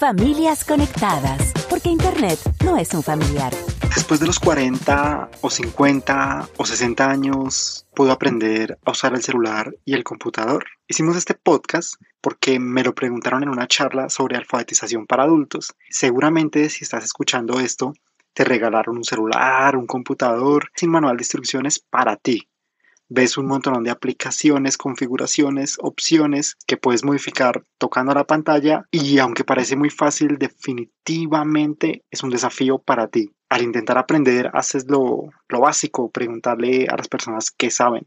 Familias conectadas, porque Internet no es un familiar. Después de los 40 o 50 o 60 años, puedo aprender a usar el celular y el computador. Hicimos este podcast porque me lo preguntaron en una charla sobre alfabetización para adultos. Seguramente si estás escuchando esto, te regalaron un celular, un computador sin manual de instrucciones para ti ves un montón de aplicaciones, configuraciones, opciones que puedes modificar tocando la pantalla y aunque parece muy fácil, definitivamente es un desafío para ti. Al intentar aprender, haces lo, básico, preguntarle a las personas que saben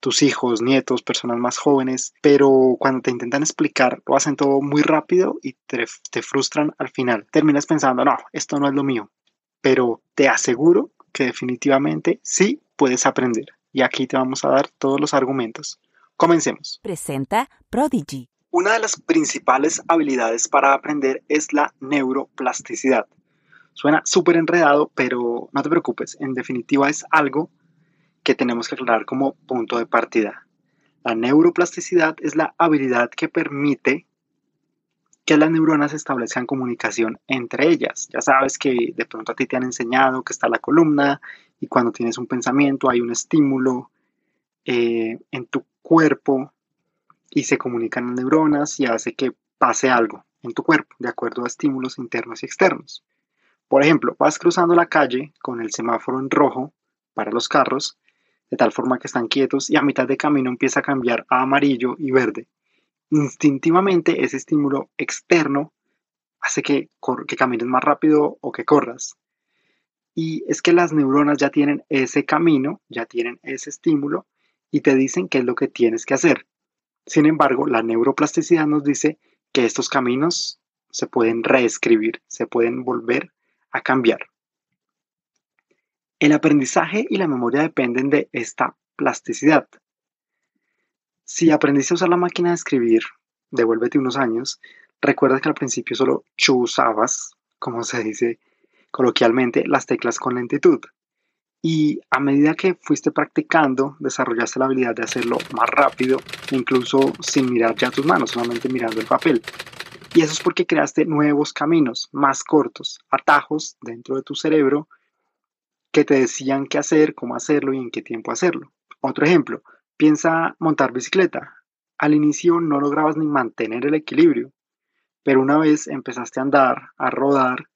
tus hijos, nietos, personas más jóvenes, pero cuando te intentan explicar, lo hacen todo muy rápido y te, te, frustran al final. Terminas pensando, no, esto no es lo mío, pero te aseguro que definitivamente sí puedes aprender y aquí te vamos a dar todos los argumentos. Comencemos. Presenta Prodigy. Una de las principales habilidades para aprender es la neuroplasticidad. Suena súper enredado, pero no te preocupes, en definitiva es algo que tenemos que aclarar como punto de partida. La neuroplasticidad es la habilidad que permite que las neuronas establezcan comunicación entre ellas. Ya sabes que de pronto a ti te han enseñado que está la columna y cuando tienes un pensamiento hay un estímulo eh, en tu cuerpo y se comunican las neuronas y hace que pase algo en tu cuerpo de acuerdo a estímulos internos y externos. Por ejemplo, vas cruzando la calle con el semáforo en rojo para los carros, de tal forma que están quietos y a mitad de camino empieza a cambiar a amarillo y verde instintivamente ese estímulo externo hace que, que camines más rápido o que corras. Y es que las neuronas ya tienen ese camino, ya tienen ese estímulo y te dicen qué es lo que tienes que hacer. Sin embargo, la neuroplasticidad nos dice que estos caminos se pueden reescribir, se pueden volver a cambiar. El aprendizaje y la memoria dependen de esta plasticidad. Si aprendiste a usar la máquina de escribir, devuélvete unos años, recuerda que al principio solo chuzabas, como se dice coloquialmente, las teclas con lentitud. Y a medida que fuiste practicando, desarrollaste la habilidad de hacerlo más rápido, incluso sin mirar ya tus manos, solamente mirando el papel. Y eso es porque creaste nuevos caminos, más cortos, atajos dentro de tu cerebro que te decían qué hacer, cómo hacerlo y en qué tiempo hacerlo. Otro ejemplo, Piensa montar bicicleta. Al inicio no lograbas ni mantener el equilibrio, pero una vez empezaste a andar, a rodar,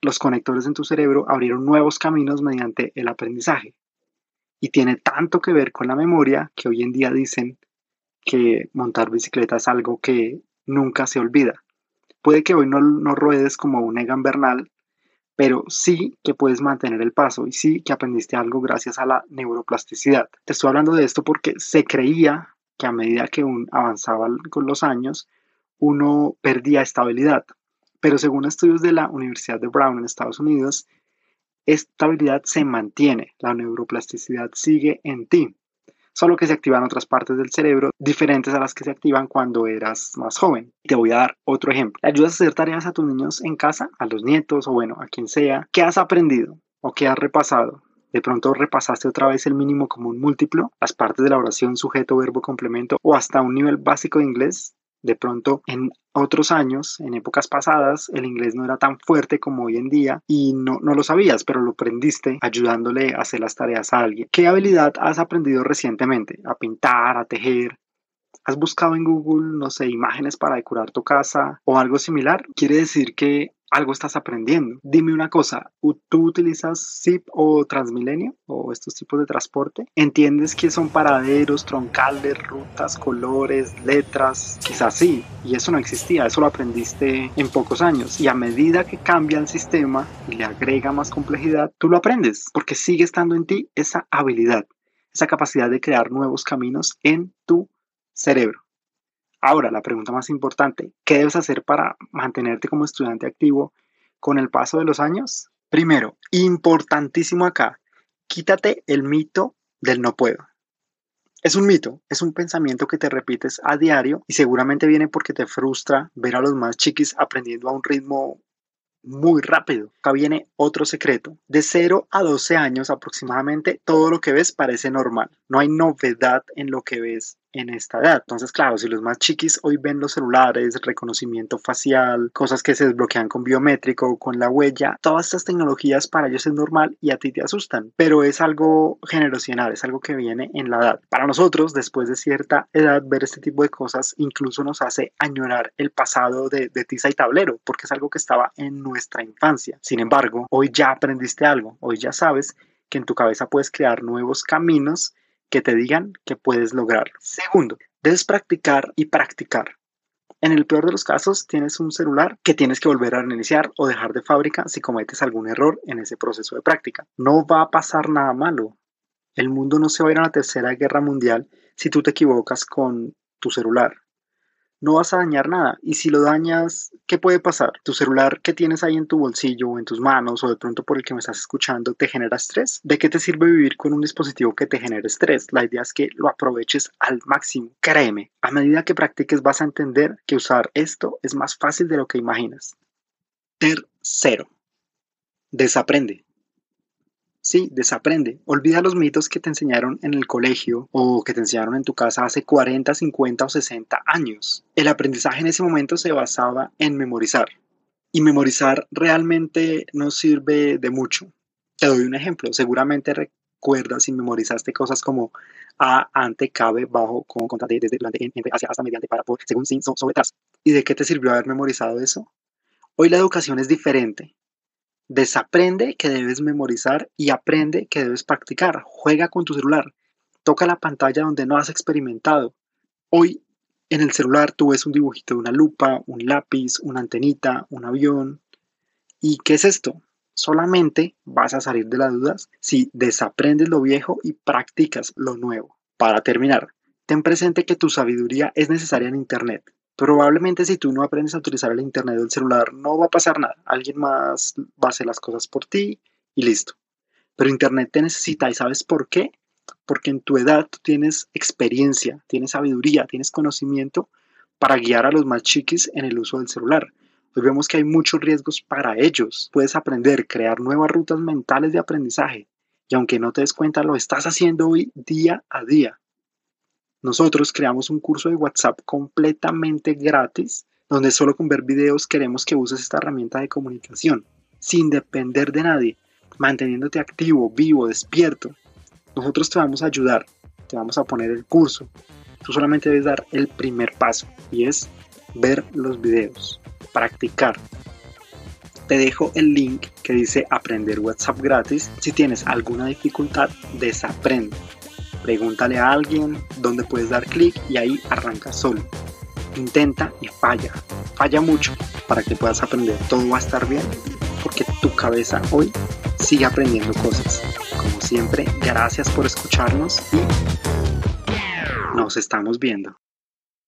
los conectores en tu cerebro abrieron nuevos caminos mediante el aprendizaje. Y tiene tanto que ver con la memoria que hoy en día dicen que montar bicicleta es algo que nunca se olvida. Puede que hoy no, no ruedes como un Egan Bernal, pero sí que puedes mantener el paso y sí que aprendiste algo gracias a la neuroplasticidad. Te estoy hablando de esto porque se creía que a medida que uno avanzaba con los años, uno perdía estabilidad. Pero según estudios de la Universidad de Brown en Estados Unidos, esta habilidad se mantiene, la neuroplasticidad sigue en ti solo que se activan otras partes del cerebro diferentes a las que se activan cuando eras más joven. Te voy a dar otro ejemplo. ayudas a hacer tareas a tus niños en casa, a los nietos o bueno, a quien sea. ¿Qué has aprendido o qué has repasado? De pronto repasaste otra vez el mínimo común múltiplo, las partes de la oración, sujeto, verbo, complemento o hasta un nivel básico de inglés. De pronto, en otros años, en épocas pasadas, el inglés no era tan fuerte como hoy en día y no, no lo sabías, pero lo aprendiste ayudándole a hacer las tareas a alguien. ¿Qué habilidad has aprendido recientemente? A pintar, a tejer, ¿Has buscado en Google, no sé, imágenes para decorar tu casa o algo similar? Quiere decir que algo estás aprendiendo. Dime una cosa, ¿tú utilizas ZIP o Transmilenio o estos tipos de transporte? ¿Entiendes qué son paraderos, troncales, rutas, colores, letras? Quizás sí, y eso no existía, eso lo aprendiste en pocos años. Y a medida que cambia el sistema y le agrega más complejidad, tú lo aprendes porque sigue estando en ti esa habilidad, esa capacidad de crear nuevos caminos en tu cerebro. Ahora, la pregunta más importante, ¿qué debes hacer para mantenerte como estudiante activo con el paso de los años? Primero, importantísimo acá, quítate el mito del no puedo. Es un mito, es un pensamiento que te repites a diario y seguramente viene porque te frustra ver a los más chiquis aprendiendo a un ritmo muy rápido. Acá viene otro secreto. De 0 a 12 años aproximadamente, todo lo que ves parece normal. No hay novedad en lo que ves en esta edad. Entonces, claro, si los más chiquis hoy ven los celulares, reconocimiento facial, cosas que se desbloquean con biométrico, con la huella, todas estas tecnologías para ellos es normal y a ti te asustan, pero es algo generacional, es algo que viene en la edad. Para nosotros, después de cierta edad, ver este tipo de cosas incluso nos hace añorar el pasado de, de tiza y tablero, porque es algo que estaba en nuestra infancia. Sin embargo, hoy ya aprendiste algo, hoy ya sabes que en tu cabeza puedes crear nuevos caminos que te digan que puedes lograrlo. Segundo, debes practicar y practicar. En el peor de los casos, tienes un celular que tienes que volver a reiniciar o dejar de fábrica si cometes algún error en ese proceso de práctica. No va a pasar nada malo. El mundo no se va a ir a la tercera guerra mundial si tú te equivocas con tu celular no vas a dañar nada. Y si lo dañas, ¿qué puede pasar? Tu celular que tienes ahí en tu bolsillo o en tus manos o de pronto por el que me estás escuchando te genera estrés. ¿De qué te sirve vivir con un dispositivo que te genere estrés? La idea es que lo aproveches al máximo. Créeme, a medida que practiques vas a entender que usar esto es más fácil de lo que imaginas. Tercero, desaprende. Sí, desaprende. Olvida los mitos que te enseñaron en el colegio o que te enseñaron en tu casa hace 40, 50 o 60 años. El aprendizaje en ese momento se basaba en memorizar. Y memorizar realmente no sirve de mucho. Te doy un ejemplo. Seguramente recuerdas y memorizaste cosas como A, ante, cabe, bajo, con, contra, desde, delante, entre, hacia, hasta, mediante, para, por, según, sin, sobre, tras. ¿Y de qué te sirvió haber memorizado eso? Hoy la educación es diferente. Desaprende que debes memorizar y aprende que debes practicar. Juega con tu celular. Toca la pantalla donde no has experimentado. Hoy en el celular tú ves un dibujito de una lupa, un lápiz, una antenita, un avión. ¿Y qué es esto? Solamente vas a salir de las dudas si desaprendes lo viejo y practicas lo nuevo. Para terminar, ten presente que tu sabiduría es necesaria en Internet. Probablemente si tú no aprendes a utilizar el internet del celular no va a pasar nada. Alguien más va a hacer las cosas por ti y listo. Pero internet te necesita y ¿sabes por qué? Porque en tu edad tú tienes experiencia, tienes sabiduría, tienes conocimiento para guiar a los más chiquis en el uso del celular. Hoy vemos que hay muchos riesgos para ellos. Puedes aprender, crear nuevas rutas mentales de aprendizaje. Y aunque no te des cuenta, lo estás haciendo hoy día a día. Nosotros creamos un curso de WhatsApp completamente gratis, donde solo con ver videos queremos que uses esta herramienta de comunicación, sin depender de nadie, manteniéndote activo, vivo, despierto. Nosotros te vamos a ayudar, te vamos a poner el curso. Tú solamente debes dar el primer paso y es ver los videos, practicar. Te dejo el link que dice aprender WhatsApp gratis. Si tienes alguna dificultad, desaprende pregúntale a alguien dónde puedes dar clic y ahí arranca solo. Intenta y falla, falla mucho para que puedas aprender. Todo va a estar bien porque tu cabeza hoy sigue aprendiendo cosas. Como siempre, gracias por escucharnos y nos estamos viendo.